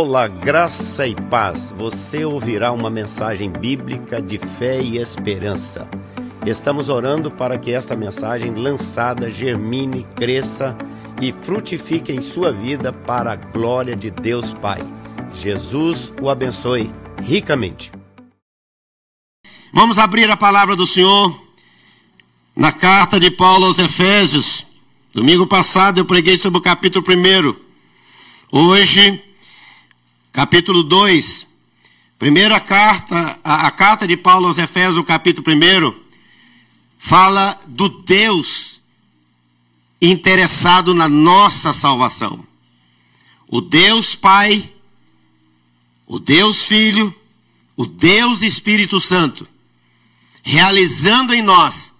Olá, graça e paz. Você ouvirá uma mensagem bíblica de fé e esperança. Estamos orando para que esta mensagem lançada germine, cresça e frutifique em sua vida para a glória de Deus Pai. Jesus o abençoe ricamente. Vamos abrir a palavra do Senhor na carta de Paulo aos Efésios. Domingo passado eu preguei sobre o capítulo 1. Hoje capítulo 2. Primeira carta, a, a, carta de Paulo aos Efésios, capítulo 1, fala do Deus interessado na nossa salvação. O Deus Pai, o Deus Filho, o Deus Espírito Santo, realizando em nós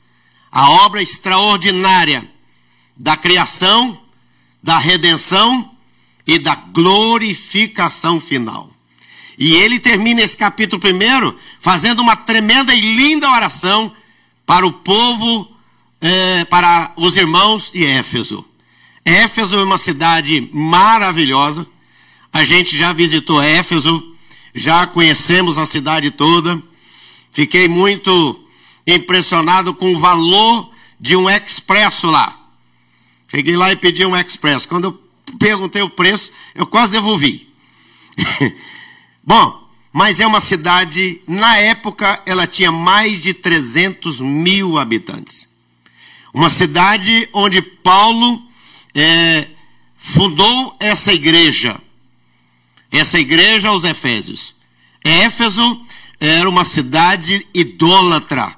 a obra extraordinária da criação, da redenção e da glorificação final. E ele termina esse capítulo primeiro fazendo uma tremenda e linda oração para o povo, eh, para os irmãos de Éfeso. Éfeso é uma cidade maravilhosa. A gente já visitou Éfeso, já conhecemos a cidade toda. Fiquei muito impressionado com o valor de um expresso lá. Cheguei lá e pedi um expresso. Quando eu perguntei o preço, eu quase devolvi. Bom, mas é uma cidade, na época, ela tinha mais de 300 mil habitantes. Uma cidade onde Paulo é, fundou essa igreja. Essa igreja aos Efésios. Éfeso era uma cidade idólatra.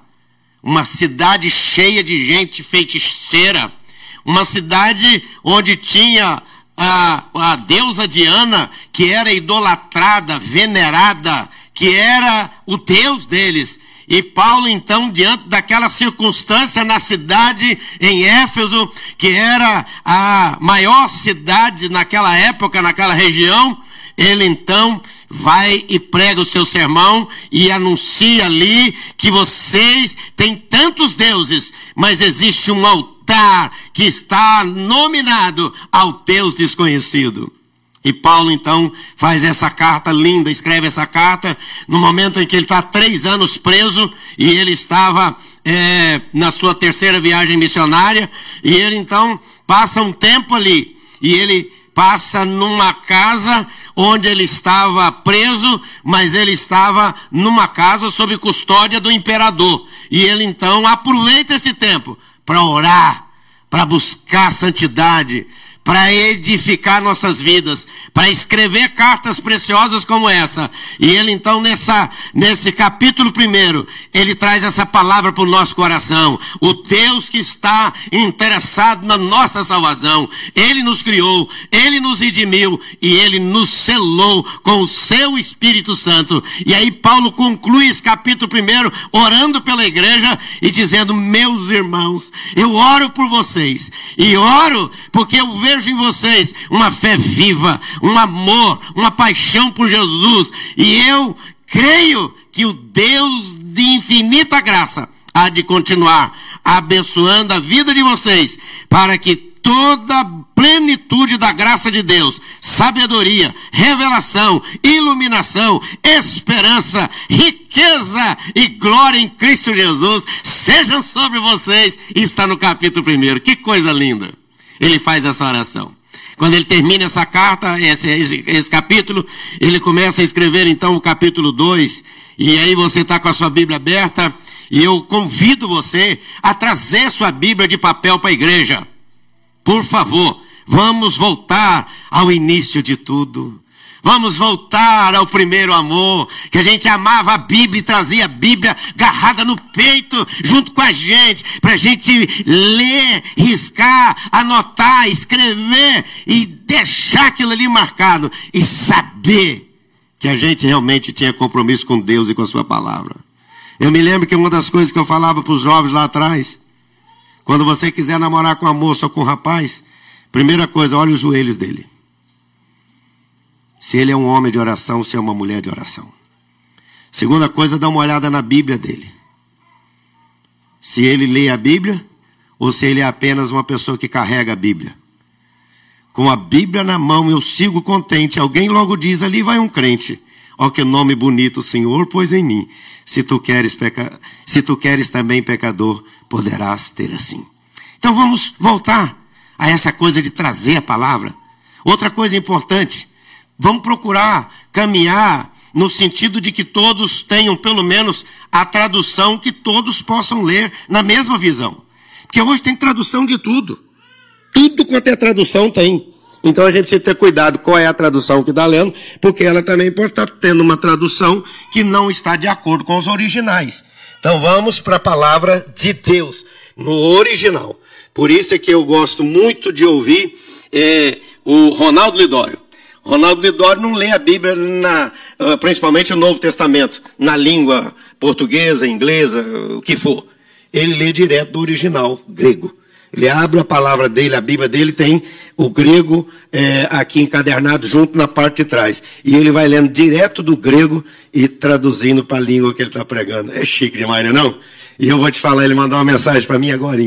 Uma cidade cheia de gente feiticeira. Uma cidade onde tinha a, a deusa Diana, que era idolatrada, venerada, que era o Deus deles. E Paulo, então, diante daquela circunstância na cidade em Éfeso, que era a maior cidade naquela época, naquela região, ele então vai e prega o seu sermão e anuncia ali que vocês têm tantos deuses, mas existe um altar que está nominado ao Deus desconhecido. E Paulo então faz essa carta linda, escreve essa carta no momento em que ele está três anos preso e ele estava é, na sua terceira viagem missionária e ele então passa um tempo ali e ele passa numa casa onde ele estava preso, mas ele estava numa casa sob custódia do imperador e ele então aproveita esse tempo para orar, para buscar santidade, para edificar nossas vidas, para escrever cartas preciosas como essa. E ele então nessa nesse capítulo primeiro, ele traz essa palavra para o nosso coração. O Deus que está interessado na nossa salvação, ele nos criou, ele nos redimiu e ele nos selou com o seu Espírito Santo. E aí Paulo conclui esse capítulo primeiro orando pela igreja e dizendo: "Meus irmãos, eu oro por vocês e oro porque eu vejo vejo em vocês uma fé viva, um amor, uma paixão por Jesus. E eu creio que o Deus de infinita graça há de continuar abençoando a vida de vocês, para que toda plenitude da graça de Deus, sabedoria, revelação, iluminação, esperança, riqueza e glória em Cristo Jesus sejam sobre vocês. Está no capítulo 1. Que coisa linda! Ele faz essa oração. Quando ele termina essa carta, esse, esse, esse capítulo, ele começa a escrever então o capítulo 2. E aí você está com a sua Bíblia aberta, e eu convido você a trazer sua Bíblia de papel para a igreja. Por favor, vamos voltar ao início de tudo. Vamos voltar ao primeiro amor, que a gente amava a Bíblia e trazia a Bíblia agarrada no peito, junto com a gente, para a gente ler, riscar, anotar, escrever e deixar aquilo ali marcado e saber que a gente realmente tinha compromisso com Deus e com a Sua palavra. Eu me lembro que uma das coisas que eu falava para os jovens lá atrás, quando você quiser namorar com a moça ou com o rapaz, primeira coisa, olha os joelhos dele se ele é um homem de oração, se é uma mulher de oração. Segunda coisa, dá uma olhada na Bíblia dele. Se ele lê a Bíblia ou se ele é apenas uma pessoa que carrega a Bíblia. com a Bíblia na mão, eu sigo contente. Alguém logo diz: ali vai um crente. Ó, que nome bonito Senhor pôs em mim. Se tu queres, peca... Se tu queres também pecador, poderás ter assim. Então vamos voltar a essa coisa de trazer a palavra. Outra coisa importante, vamos procurar caminhar no sentido de que todos tenham pelo menos a tradução que todos possam ler na mesma visão. Porque hoje tem tradução de tudo. Tudo quanto é tradução tem. Então a gente precisa ter cuidado qual é a tradução que está lendo, porque ela também pode estar tendo uma tradução que não está de acordo com os originais. Então vamos para a palavra de Deus, no original. Por isso é que eu gosto muito de ouvir é, o Ronaldo Lidório. Ronaldo Lidório não lê a Bíblia, na, ah, principalmente o Novo Testamento, na língua portuguesa, inglesa, o que for. Ele lê direto do original grego. Ele abre a palavra dele, a Bíblia dele tem o grego é, aqui encadernado junto na parte de trás. E ele vai lendo direto do grego e traduzindo para a língua que ele está pregando. É chique demais, não é não? E eu vou te falar, ele mandou uma mensagem para mim agora.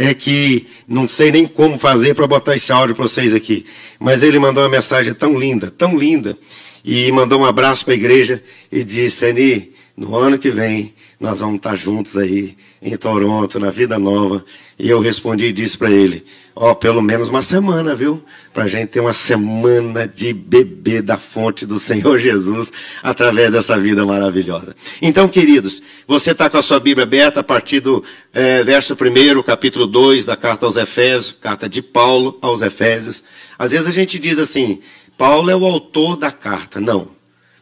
É que não sei nem como fazer para botar esse áudio para vocês aqui. Mas ele mandou uma mensagem tão linda, tão linda. E mandou um abraço para a igreja e disse, Ani, no ano que vem nós vamos estar juntos aí em Toronto, na Vida Nova. E eu respondi e disse para ele: Ó, oh, pelo menos uma semana, viu? Para a gente ter uma semana de beber da fonte do Senhor Jesus através dessa vida maravilhosa. Então, queridos, você está com a sua Bíblia aberta a partir do é, verso 1, capítulo 2 da carta aos Efésios, carta de Paulo aos Efésios. Às vezes a gente diz assim: Paulo é o autor da carta. Não.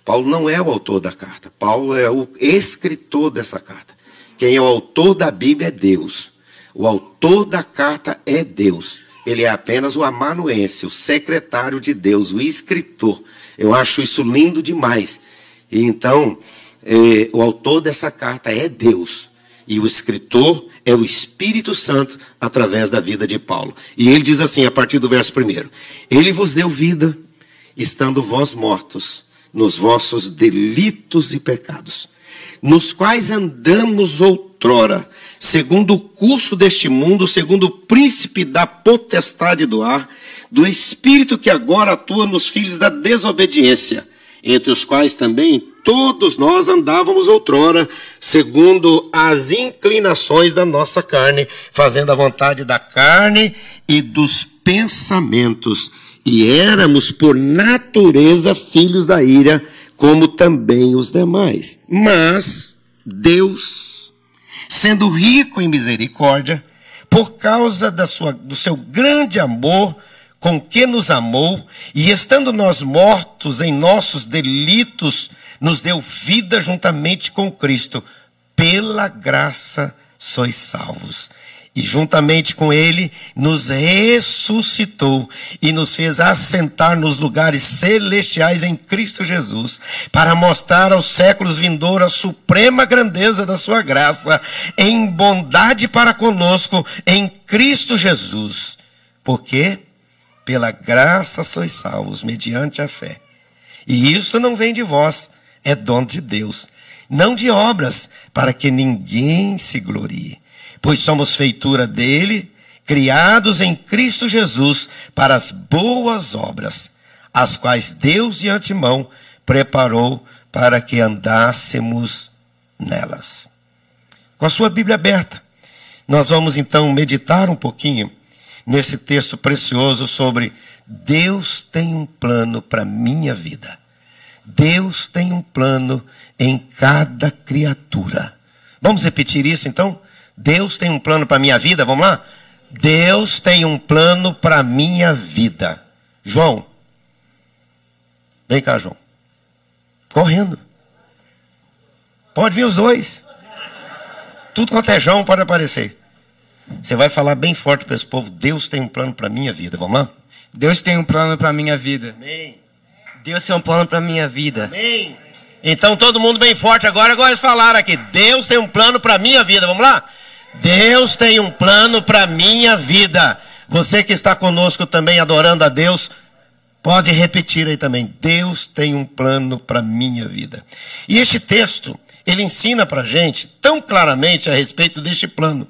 Paulo não é o autor da carta. Paulo é o escritor dessa carta. Quem é o autor da Bíblia é Deus. O autor da carta é Deus. Ele é apenas o amanuense, o secretário de Deus, o escritor. Eu acho isso lindo demais. E então, eh, o autor dessa carta é Deus. E o escritor é o Espírito Santo através da vida de Paulo. E ele diz assim, a partir do verso primeiro: Ele vos deu vida, estando vós mortos nos vossos delitos e pecados nos quais andamos outrora, segundo o curso deste mundo, segundo o príncipe da potestade do ar, do espírito que agora atua nos filhos da desobediência, entre os quais também todos nós andávamos outrora, segundo as inclinações da nossa carne, fazendo a vontade da carne e dos pensamentos, e éramos por natureza filhos da ira, como também os demais. Mas Deus, sendo rico em misericórdia, por causa da sua, do seu grande amor com que nos amou, e estando nós mortos em nossos delitos, nos deu vida juntamente com Cristo. Pela graça sois salvos e juntamente com ele nos ressuscitou e nos fez assentar nos lugares celestiais em Cristo Jesus, para mostrar aos séculos vindouros a suprema grandeza da sua graça, em bondade para conosco em Cristo Jesus. Porque pela graça sois salvos mediante a fé. E isso não vem de vós, é dom de Deus, não de obras, para que ninguém se glorie pois somos feitura dele, criados em Cristo Jesus para as boas obras, as quais Deus de antemão preparou para que andássemos nelas. Com a sua Bíblia aberta, nós vamos então meditar um pouquinho nesse texto precioso sobre Deus tem um plano para minha vida. Deus tem um plano em cada criatura. Vamos repetir isso então? Deus tem um plano para a minha vida, vamos lá? Deus tem um plano para a minha vida. João, vem cá, João. Correndo. Pode vir os dois. Tudo quanto é João pode aparecer. Você vai falar bem forte para esse povo: Deus tem um plano para a minha vida. Vamos lá? Deus tem um plano para a minha vida. Amém. Deus tem um plano para a minha vida. Amém. Então todo mundo bem forte agora, agora eles falaram aqui: Deus tem um plano para a minha vida. Vamos lá? Deus tem um plano para minha vida. Você que está conosco também adorando a Deus, pode repetir aí também. Deus tem um plano para minha vida. E este texto, ele ensina para gente tão claramente a respeito deste plano.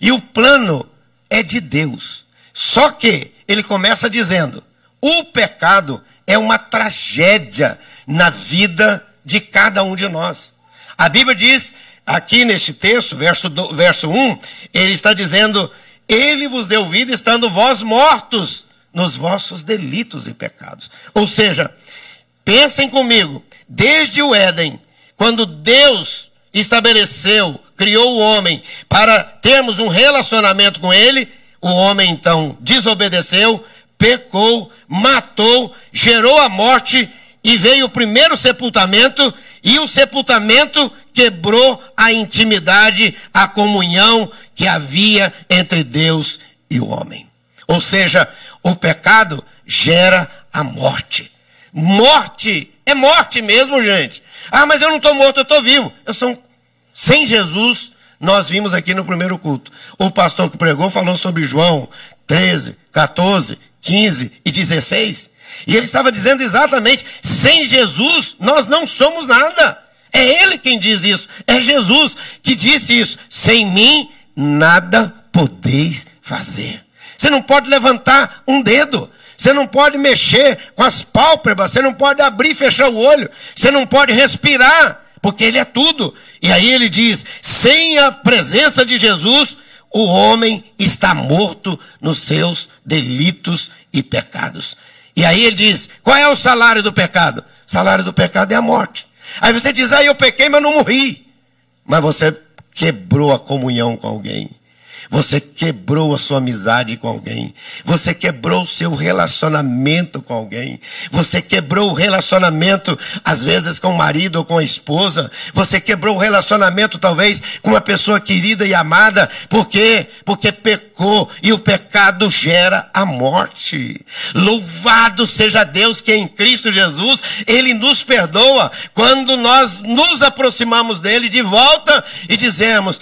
E o plano é de Deus. Só que ele começa dizendo: o pecado é uma tragédia na vida de cada um de nós. A Bíblia diz, aqui neste texto, verso, do, verso 1, ele está dizendo: Ele vos deu vida estando vós mortos nos vossos delitos e pecados. Ou seja, pensem comigo, desde o Éden, quando Deus estabeleceu, criou o homem para termos um relacionamento com ele, o homem então desobedeceu, pecou, matou, gerou a morte e veio o primeiro sepultamento, e o sepultamento quebrou a intimidade, a comunhão que havia entre Deus e o homem. Ou seja, o pecado gera a morte. Morte é morte mesmo, gente. Ah, mas eu não estou morto, eu estou vivo. Eu sou sem Jesus. Nós vimos aqui no primeiro culto. O pastor que pregou falou sobre João 13, 14, 15 e 16. E ele estava dizendo exatamente: sem Jesus nós não somos nada. É ele quem diz isso. É Jesus que disse isso. Sem mim nada podeis fazer. Você não pode levantar um dedo. Você não pode mexer com as pálpebras. Você não pode abrir e fechar o olho. Você não pode respirar. Porque ele é tudo. E aí ele diz: sem a presença de Jesus, o homem está morto nos seus delitos e pecados. E aí ele diz: qual é o salário do pecado? O salário do pecado é a morte. Aí você diz: ah, eu pequei, mas não morri. Mas você quebrou a comunhão com alguém. Você quebrou a sua amizade com alguém. Você quebrou o seu relacionamento com alguém. Você quebrou o relacionamento, às vezes, com o marido ou com a esposa. Você quebrou o relacionamento, talvez, com uma pessoa querida e amada. Por quê? Porque pecou e o pecado gera a morte. Louvado seja Deus que em Cristo Jesus Ele nos perdoa quando nós nos aproximamos dele de volta e dizemos: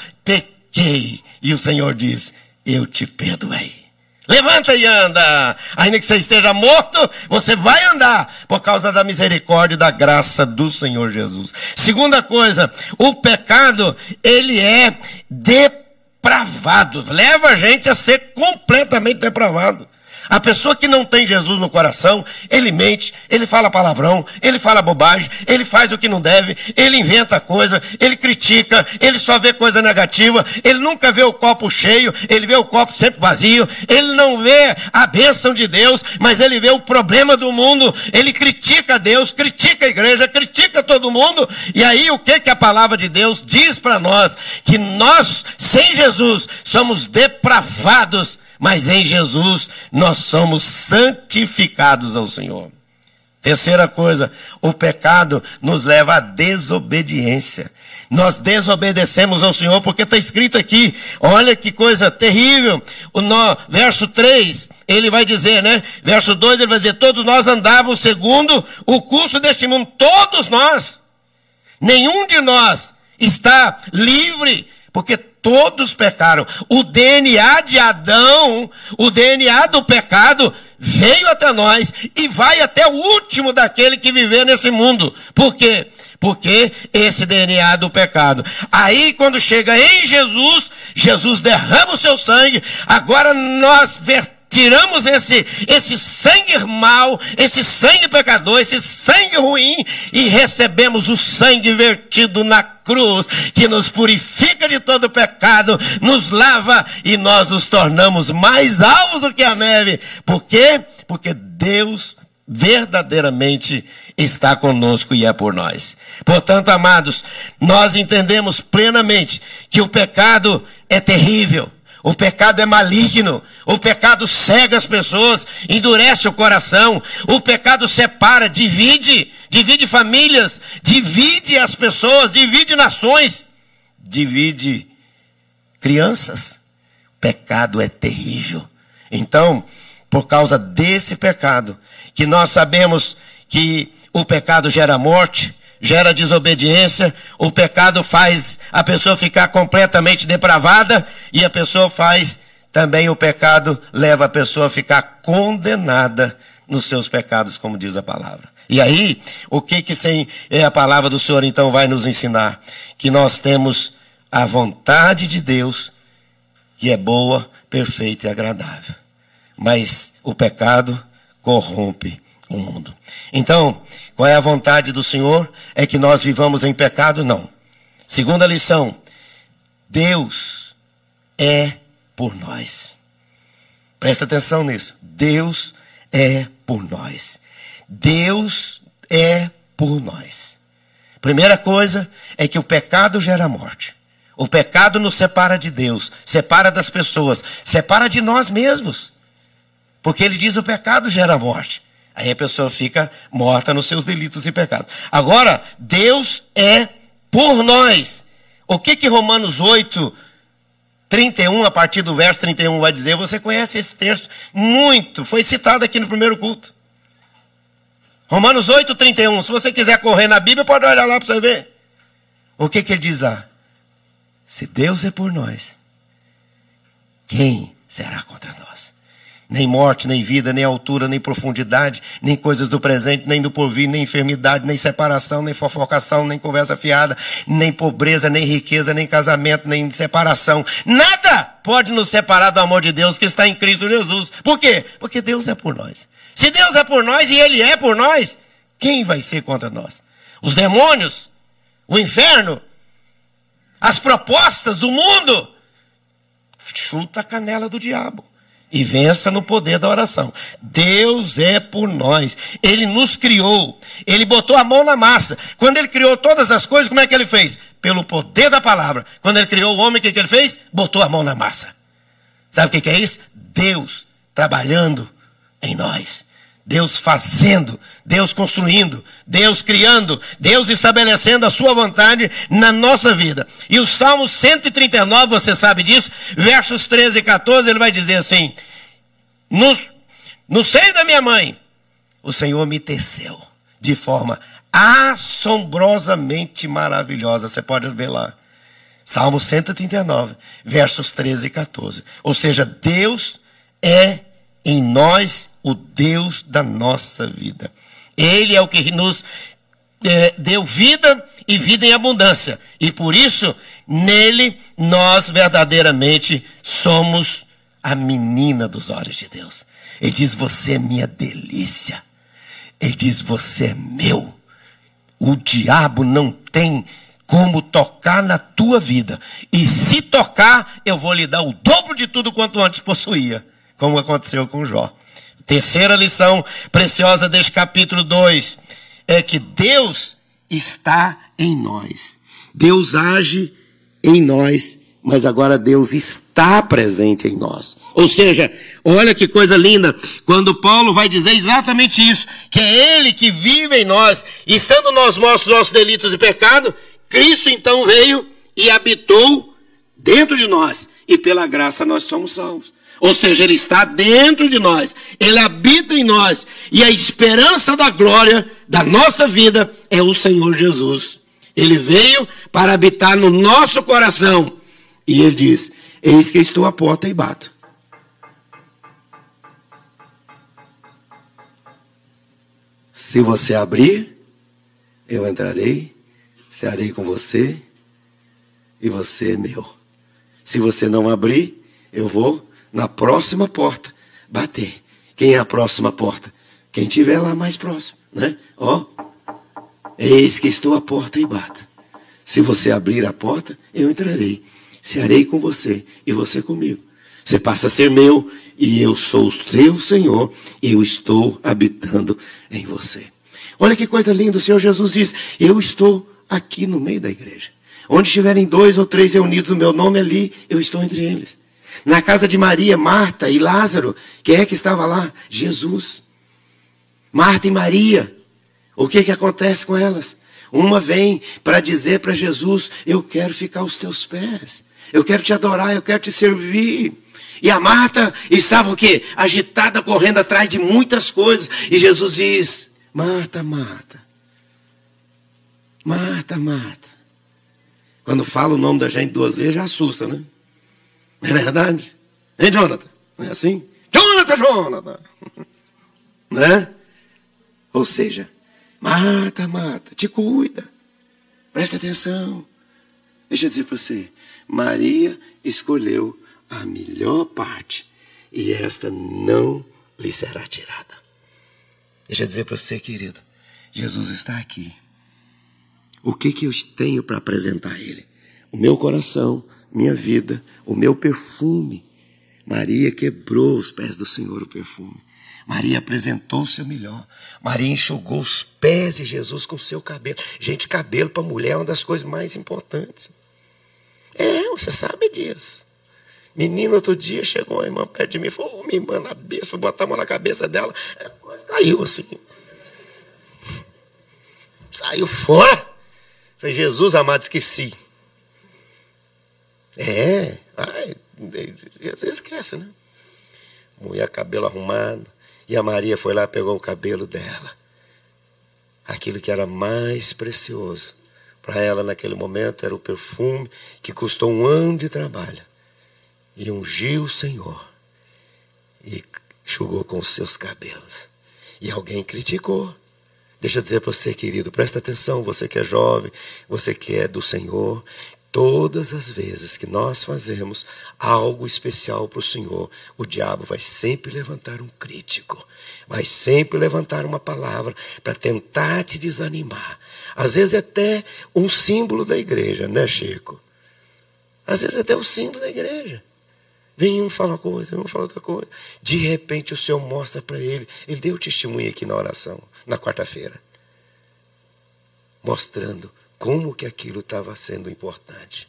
pequei e o Senhor diz: Eu te perdoei. Levanta e anda. Ainda que você esteja morto, você vai andar por causa da misericórdia e da graça do Senhor Jesus. Segunda coisa, o pecado, ele é depravado. Leva a gente a ser completamente depravado. A pessoa que não tem Jesus no coração, ele mente, ele fala palavrão, ele fala bobagem, ele faz o que não deve, ele inventa coisa, ele critica, ele só vê coisa negativa, ele nunca vê o copo cheio, ele vê o copo sempre vazio, ele não vê a bênção de Deus, mas ele vê o problema do mundo, ele critica Deus, critica a igreja, critica todo mundo, e aí o que que a palavra de Deus diz para nós? Que nós, sem Jesus, somos depravados mas em Jesus nós somos santificados ao Senhor. Terceira coisa, o pecado nos leva à desobediência. Nós desobedecemos ao Senhor, porque está escrito aqui, olha que coisa terrível. O verso 3, ele vai dizer, né? Verso 2, ele vai dizer: Todos nós andávamos segundo o curso deste mundo, todos nós. Nenhum de nós está livre, porque todos pecaram. O DNA de Adão, o DNA do pecado, veio até nós e vai até o último daquele que viver nesse mundo. Por quê? Porque esse DNA do pecado. Aí, quando chega em Jesus, Jesus derrama o seu sangue, agora nós vertemos tiramos esse, esse sangue mal, esse sangue pecador, esse sangue ruim e recebemos o sangue vertido na cruz, que nos purifica de todo pecado, nos lava e nós nos tornamos mais alvos do que a neve. Por quê? Porque Deus verdadeiramente está conosco e é por nós. Portanto, amados, nós entendemos plenamente que o pecado é terrível o pecado é maligno. O pecado cega as pessoas, endurece o coração. O pecado separa, divide, divide famílias, divide as pessoas, divide nações, divide crianças. O pecado é terrível. Então, por causa desse pecado, que nós sabemos que o pecado gera morte, gera desobediência, o pecado faz a pessoa ficar completamente depravada e a pessoa faz também o pecado leva a pessoa a ficar condenada nos seus pecados, como diz a palavra. E aí, o que que sem é a palavra do Senhor então vai nos ensinar? Que nós temos a vontade de Deus, que é boa, perfeita e agradável. mas o pecado corrompe o mundo. Então, qual é a vontade do Senhor? É que nós vivamos em pecado? Não. Segunda lição: Deus é por nós. Presta atenção nisso. Deus é por nós. Deus é por nós. Primeira coisa é que o pecado gera morte. O pecado nos separa de Deus, separa das pessoas, separa de nós mesmos. Porque ele diz o pecado gera morte. Aí a pessoa fica morta nos seus delitos e pecados. Agora, Deus é por nós. O que que Romanos 8, 31, a partir do verso 31 vai dizer? Você conhece esse texto muito, foi citado aqui no primeiro culto. Romanos 8, 31. Se você quiser correr na Bíblia, pode olhar lá para você ver. O que, que ele diz lá? Se Deus é por nós, quem será contra nós? Nem morte, nem vida, nem altura, nem profundidade, nem coisas do presente, nem do porvir, nem enfermidade, nem separação, nem fofocação, nem conversa fiada, nem pobreza, nem riqueza, nem casamento, nem separação. Nada pode nos separar do amor de Deus que está em Cristo Jesus. Por quê? Porque Deus é por nós. Se Deus é por nós e Ele é por nós, quem vai ser contra nós? Os demônios? O inferno? As propostas do mundo? Chuta a canela do diabo e vença no poder da oração. Deus é por nós. Ele nos criou. Ele botou a mão na massa. Quando ele criou todas as coisas, como é que ele fez? Pelo poder da palavra. Quando ele criou o homem, o que, que ele fez? Botou a mão na massa. Sabe o que, que é isso? Deus trabalhando em nós. Deus fazendo, Deus construindo, Deus criando, Deus estabelecendo a sua vontade na nossa vida. E o Salmo 139, você sabe disso, versos 13 e 14, ele vai dizer assim: No, no seio da minha mãe, o Senhor me teceu de forma assombrosamente maravilhosa. Você pode ver lá. Salmo 139, versos 13 e 14. Ou seja, Deus é em nós o Deus da nossa vida. Ele é o que nos é, deu vida e vida em abundância. E por isso, nele, nós verdadeiramente somos a menina dos olhos de Deus. Ele diz: Você é minha delícia. Ele diz: Você é meu. O diabo não tem como tocar na tua vida. E se tocar, eu vou lhe dar o dobro de tudo quanto antes possuía como aconteceu com Jó. Terceira lição preciosa deste capítulo 2 é que Deus está em nós. Deus age em nós, mas agora Deus está presente em nós. Ou seja, olha que coisa linda, quando Paulo vai dizer exatamente isso, que é Ele que vive em nós, estando nós mortos nossos delitos e pecado, Cristo então veio e habitou dentro de nós, e pela graça nós somos salvos. Ou seja, Ele está dentro de nós, Ele habita em nós, e a esperança da glória da nossa vida é o Senhor Jesus. Ele veio para habitar no nosso coração, e Ele diz: Eis que estou à porta e bato. Se você abrir, eu entrarei, cearei com você, e você é meu. Se você não abrir, eu vou na próxima porta, bater. Quem é a próxima porta? Quem tiver lá mais próximo, né? Ó, eis que estou à porta e bato. Se você abrir a porta, eu entrarei. Cearei com você e você comigo. Você passa a ser meu e eu sou o seu Senhor e eu estou habitando em você. Olha que coisa linda, o Senhor Jesus diz: Eu estou aqui no meio da igreja. Onde estiverem dois ou três reunidos no meu nome ali, eu estou entre eles. Na casa de Maria, Marta e Lázaro, quem é que estava lá? Jesus. Marta e Maria. O que que acontece com elas? Uma vem para dizer para Jesus: Eu quero ficar aos teus pés. Eu quero te adorar, eu quero te servir. E a Marta estava o quê? Agitada, correndo atrás de muitas coisas. E Jesus diz: Marta, Marta. Marta, Marta. Quando fala o nome da gente duas vezes, já assusta, né? Não é verdade? Hein, Jonathan? Não é assim? Jonathan, Jonathan! Né? Ou seja, mata, mata, te cuida. Presta atenção. Deixa eu dizer para você. Maria escolheu a melhor parte. e esta não lhe será tirada. Deixa eu dizer para você, querido, Jesus está aqui. O que, que eu tenho para apresentar a Ele? O meu coração, minha vida, o meu perfume. Maria quebrou os pés do Senhor o perfume. Maria apresentou o seu melhor. Maria enxugou os pés de Jesus com o seu cabelo. Gente, cabelo para mulher é uma das coisas mais importantes. É, você sabe disso. Menino, outro dia chegou uma irmã perto de mim e falou: oh, minha irmã na cabeça, vou botar a mão na cabeça dela. Ela quase caiu assim. Saiu fora. Falei, Jesus amado, esqueci. É, ai, às vezes esquece, né? Mulher, cabelo arrumado. E a Maria foi lá, pegou o cabelo dela. Aquilo que era mais precioso para ela naquele momento era o perfume que custou um ano de trabalho e ungiu o Senhor e enxugou com os seus cabelos. E alguém criticou. Deixa eu dizer para você, querido, presta atenção, você que é jovem, você que é do Senhor, todas as vezes que nós fazemos algo especial para o Senhor, o diabo vai sempre levantar um crítico, vai sempre levantar uma palavra para tentar te desanimar. Às vezes é até um símbolo da igreja, né, Chico? Às vezes é até o símbolo da igreja. Vem um fala uma coisa, vem um fala outra coisa. De repente o Senhor mostra para ele. Ele deu testemunho aqui na oração, na quarta-feira. Mostrando como que aquilo estava sendo importante.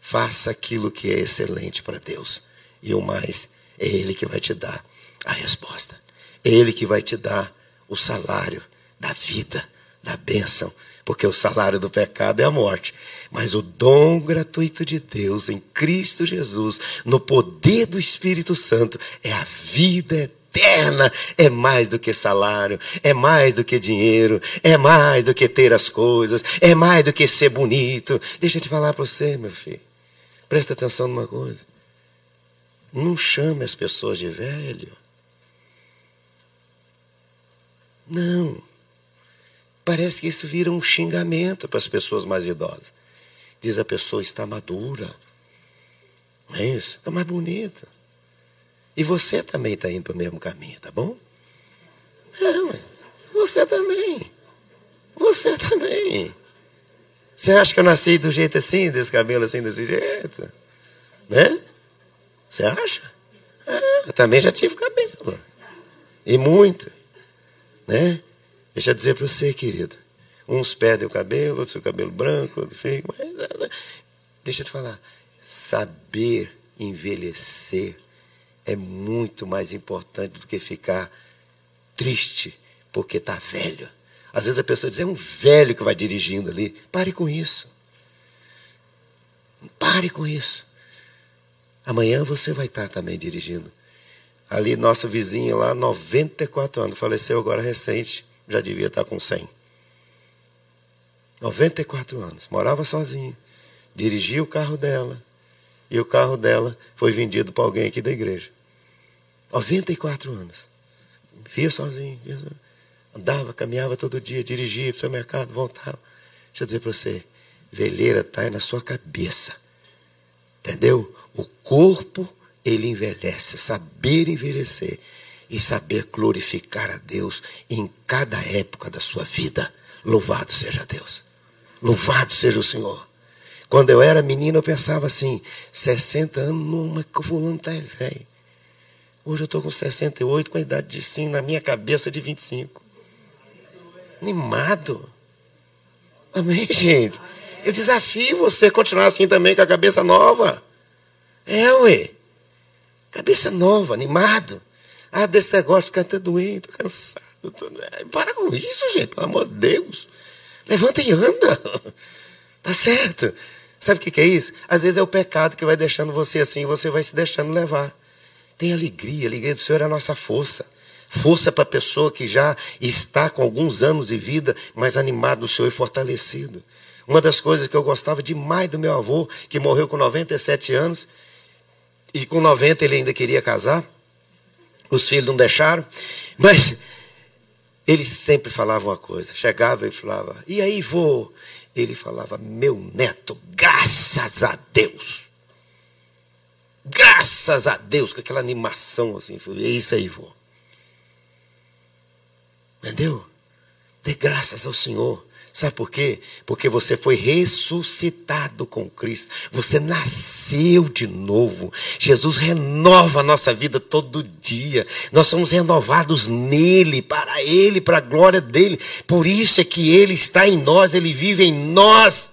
Faça aquilo que é excelente para Deus. E o mais, é Ele que vai te dar a resposta. É Ele que vai te dar o salário da vida, da bênção. Porque o salário do pecado é a morte. Mas o dom gratuito de Deus em Cristo Jesus, no poder do Espírito Santo, é a vida eterna. É mais do que salário, é mais do que dinheiro, é mais do que ter as coisas, é mais do que ser bonito. Deixa eu te falar para você, meu filho. Presta atenção numa coisa. Não chame as pessoas de velho. Não. Parece que isso vira um xingamento para as pessoas mais idosas. Diz a pessoa está madura. Não é isso? Está mais bonita. E você também está indo para o mesmo caminho, tá bom? É, você também. Você também. Você acha que eu nasci do jeito assim, desse cabelo assim, desse jeito? Né? Você acha? É, eu também já tive cabelo. E muito. Né? Deixa eu dizer para você, querido. Uns perdem o cabelo, outros o cabelo branco, outros feio. Mas, deixa eu te falar. Saber envelhecer é muito mais importante do que ficar triste porque está velho. Às vezes a pessoa diz, é um velho que vai dirigindo ali. Pare com isso. Pare com isso. Amanhã você vai estar tá também dirigindo. Ali, nossa vizinha lá, 94 anos, faleceu agora recente, já devia estar tá com 100. 94 anos, morava sozinha, dirigia o carro dela, e o carro dela foi vendido para alguém aqui da igreja. 94 anos. Via sozinho, via sozinho. Andava, caminhava todo dia, dirigia para o mercado, voltava. Deixa eu dizer para você, velheira está na sua cabeça. Entendeu? O corpo, ele envelhece. Saber envelhecer e saber glorificar a Deus em cada época da sua vida. Louvado seja Deus. Louvado seja o Senhor. Quando eu era menino, eu pensava assim: 60 anos, não, mas o fulano está velho. Hoje eu estou com 68, com a idade de sim, na minha cabeça de 25. Animado. Amém, gente? Eu desafio você a continuar assim também, com a cabeça nova. É, ué. Cabeça nova, animado. Ah, desse negócio, ficar até doente, cansado. Para com isso, gente, pelo amor de Deus. Levanta e anda. Tá certo? Sabe o que é isso? Às vezes é o pecado que vai deixando você assim, você vai se deixando levar. Tem alegria, a alegria do Senhor é a nossa força. Força para a pessoa que já está com alguns anos de vida, mas animado no Senhor e fortalecido. Uma das coisas que eu gostava demais do meu avô, que morreu com 97 anos, e com 90 ele ainda queria casar. Os filhos não deixaram, mas ele sempre falava uma coisa. Chegava e falava: E aí, vô? Ele falava: Meu neto, graças a Deus. Graças a Deus, com aquela animação assim. É isso aí, vô. Entendeu? Dê graças ao Senhor. Sabe por quê? Porque você foi ressuscitado com Cristo. Você nasceu de novo. Jesus renova a nossa vida todo dia. Nós somos renovados nele, para ele, para a glória dele. Por isso é que ele está em nós, ele vive em nós.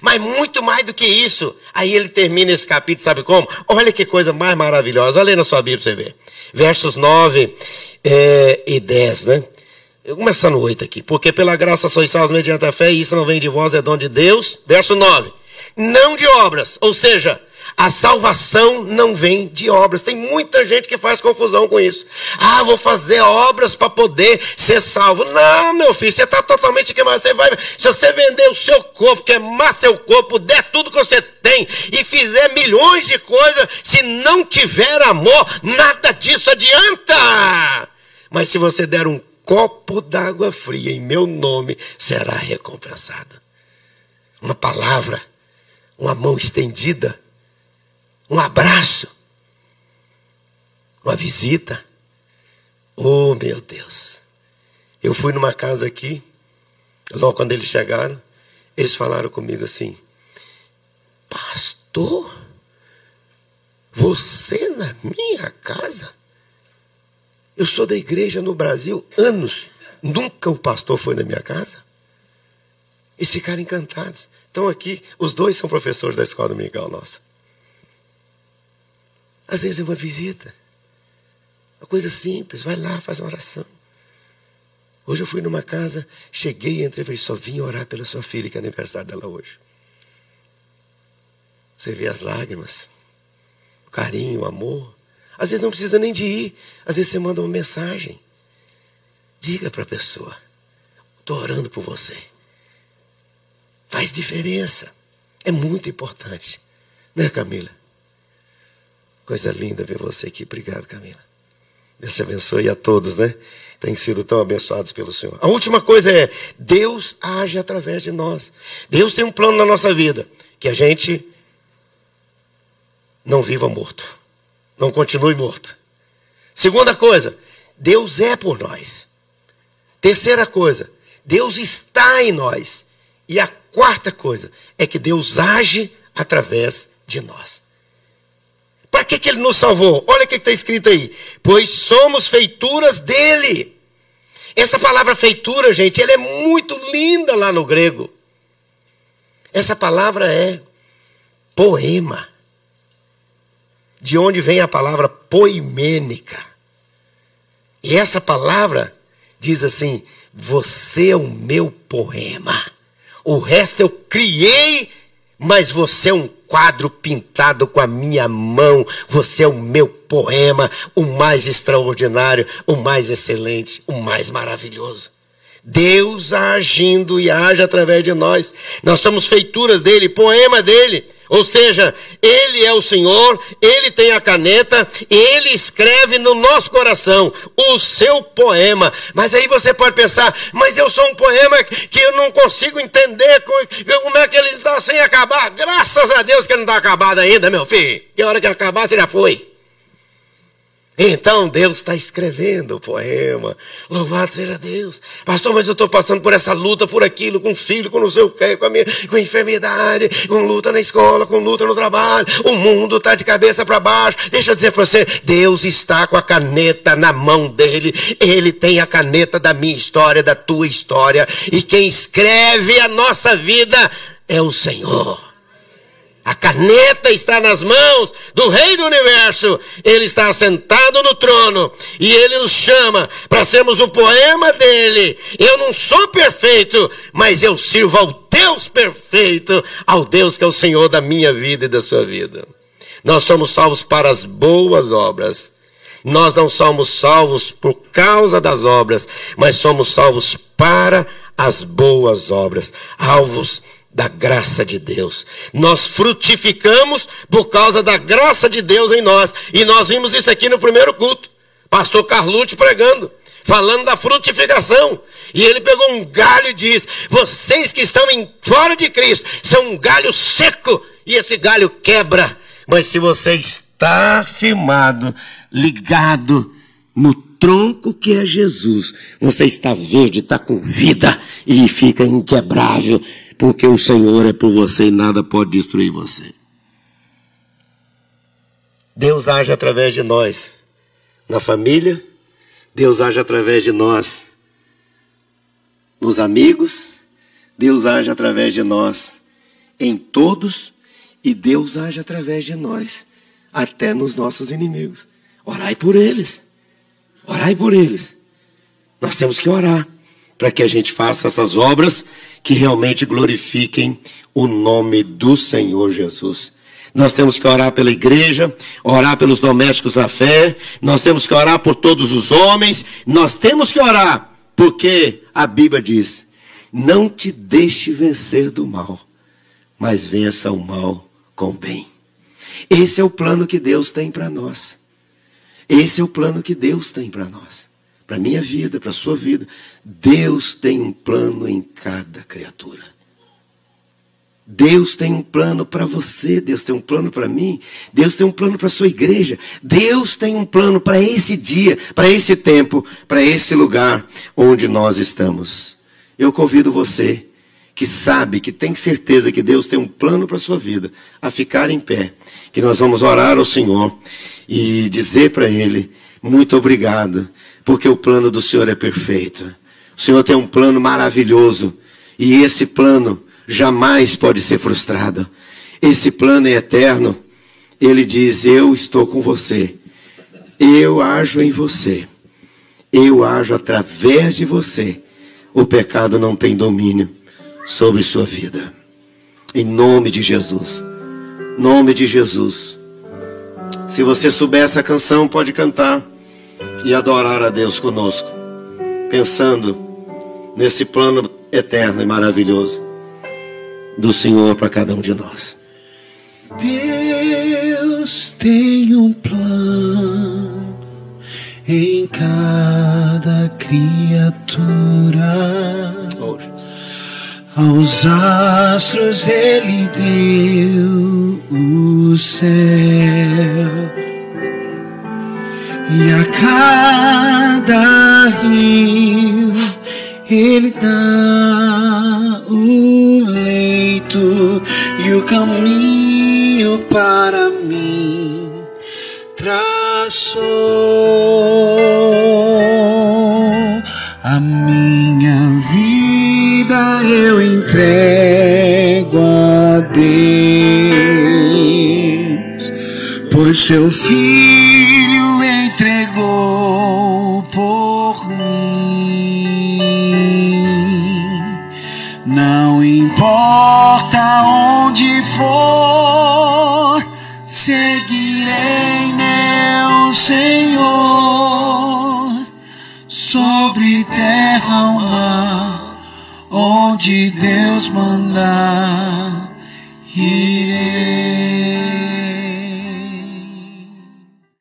Mas muito mais do que isso. Aí ele termina esse capítulo, sabe como? Olha que coisa mais maravilhosa. Olha na sua Bíblia para você ver. Versos 9 é, e 10, né? Eu começar no 8 aqui. Porque pela graça sois salvos mediante a fé, e isso não vem de vós, é dom de Deus. Verso 9. Não de obras. Ou seja, a salvação não vem de obras. Tem muita gente que faz confusão com isso. Ah, vou fazer obras para poder ser salvo. Não, meu filho, você está totalmente queimado. Você vai, se você vender o seu corpo, queimar seu corpo, der tudo que você tem e fizer milhões de coisas, se não tiver amor, nada disso adianta. Mas se você der um copo d'água fria em meu nome será recompensado. Uma palavra, uma mão estendida, um abraço, uma visita. Oh, meu Deus. Eu fui numa casa aqui, logo quando eles chegaram, eles falaram comigo assim: Pastor, você na minha casa? Eu sou da igreja no Brasil anos. Nunca o pastor foi na minha casa. E ficaram encantados. Então aqui, os dois são professores da escola dominical nossa. Às vezes é uma visita. Uma coisa simples, vai lá, faz uma oração. Hoje eu fui numa casa, cheguei, entrei e só vim orar pela sua filha, que é aniversário dela hoje. Você vê as lágrimas, o carinho, o amor. Às vezes não precisa nem de ir. Às vezes você manda uma mensagem. Diga para a pessoa: estou orando por você. Faz diferença. É muito importante. Né, Camila? Coisa linda ver você aqui. Obrigado, Camila. Deus te abençoe a todos, né? Têm sido tão abençoados pelo Senhor. A última coisa é: Deus age através de nós. Deus tem um plano na nossa vida que a gente não viva morto não continue morto. Segunda coisa, Deus é por nós. Terceira coisa, Deus está em nós. E a quarta coisa é que Deus age através de nós. Para que, que ele nos salvou? Olha o que está escrito aí. Pois somos feituras dele. Essa palavra feitura, gente, ela é muito linda lá no grego. Essa palavra é poema de onde vem a palavra poimênica. E essa palavra diz assim: Você é o meu poema. O resto eu criei, mas você é um quadro pintado com a minha mão. Você é o meu poema, o mais extraordinário, o mais excelente, o mais maravilhoso. Deus agindo e age através de nós. Nós somos feituras dele, poema dele. Ou seja, Ele é o Senhor, Ele tem a caneta, Ele escreve no nosso coração o seu poema. Mas aí você pode pensar, mas eu sou um poema que eu não consigo entender como é que ele está sem acabar. Graças a Deus que ele não está acabado ainda, meu filho. Que hora que acabar, você já foi. Então Deus está escrevendo o poema. Louvado seja Deus. Pastor, mas eu estou passando por essa luta, por aquilo, com filho, com não sei o quê, com a minha com a enfermidade, com luta na escola, com luta no trabalho. O mundo está de cabeça para baixo. Deixa eu dizer para você: Deus está com a caneta na mão dele. Ele tem a caneta da minha história, da tua história. E quem escreve a nossa vida é o Senhor. A caneta está nas mãos do Rei do Universo. Ele está assentado no trono e ele nos chama para sermos o poema dele. Eu não sou perfeito, mas eu sirvo ao Deus perfeito, ao Deus que é o Senhor da minha vida e da sua vida. Nós somos salvos para as boas obras. Nós não somos salvos por causa das obras, mas somos salvos para as boas obras, alvos da graça de Deus. Nós frutificamos por causa da graça de Deus em nós. E nós vimos isso aqui no primeiro culto. Pastor Carlucci pregando, falando da frutificação. E ele pegou um galho e diz: Vocês que estão em, fora de Cristo são um galho seco. E esse galho quebra Mas se você está firmado, ligado no tronco que é Jesus, você está verde, está com vida e fica inquebrável, porque o Senhor é por você e nada pode destruir você. Deus age através de nós na família, Deus age através de nós nos amigos, Deus age através de nós em todos e Deus age através de nós até nos nossos inimigos. Orai por eles. Orai por eles. Nós temos que orar para que a gente faça essas obras que realmente glorifiquem o nome do Senhor Jesus. Nós temos que orar pela igreja, orar pelos domésticos da fé, nós temos que orar por todos os homens, nós temos que orar, porque a Bíblia diz: não te deixe vencer do mal, mas vença o mal com o bem. Esse é o plano que Deus tem para nós. Esse é o plano que Deus tem para nós, para minha vida, para a sua vida. Deus tem um plano em cada criatura. Deus tem um plano para você, Deus tem um plano para mim, Deus tem um plano para a sua igreja, Deus tem um plano para esse dia, para esse tempo, para esse lugar onde nós estamos. Eu convido você que sabe, que tem certeza que Deus tem um plano para a sua vida, a ficar em pé, que nós vamos orar ao Senhor e dizer para Ele: muito obrigado, porque o plano do Senhor é perfeito. O Senhor tem um plano maravilhoso e esse plano jamais pode ser frustrado. Esse plano é eterno. Ele diz: Eu estou com você. Eu ajo em você. Eu ajo através de você. O pecado não tem domínio sobre sua vida. Em nome de Jesus. Nome de Jesus. Se você souber essa canção, pode cantar e adorar a Deus conosco, pensando nesse plano eterno e maravilhoso do Senhor para cada um de nós. Deus tem um plano em cada criatura. Oh, Aos astros ele deu o céu e a cada rio ele dá o leito e o caminho para mim traçou. A minha vida eu entrego a Deus pois seu filho entregou por mim não importa onde for, seguirei meu Senhor sobre terra ou mar, onde Deus mandar irei.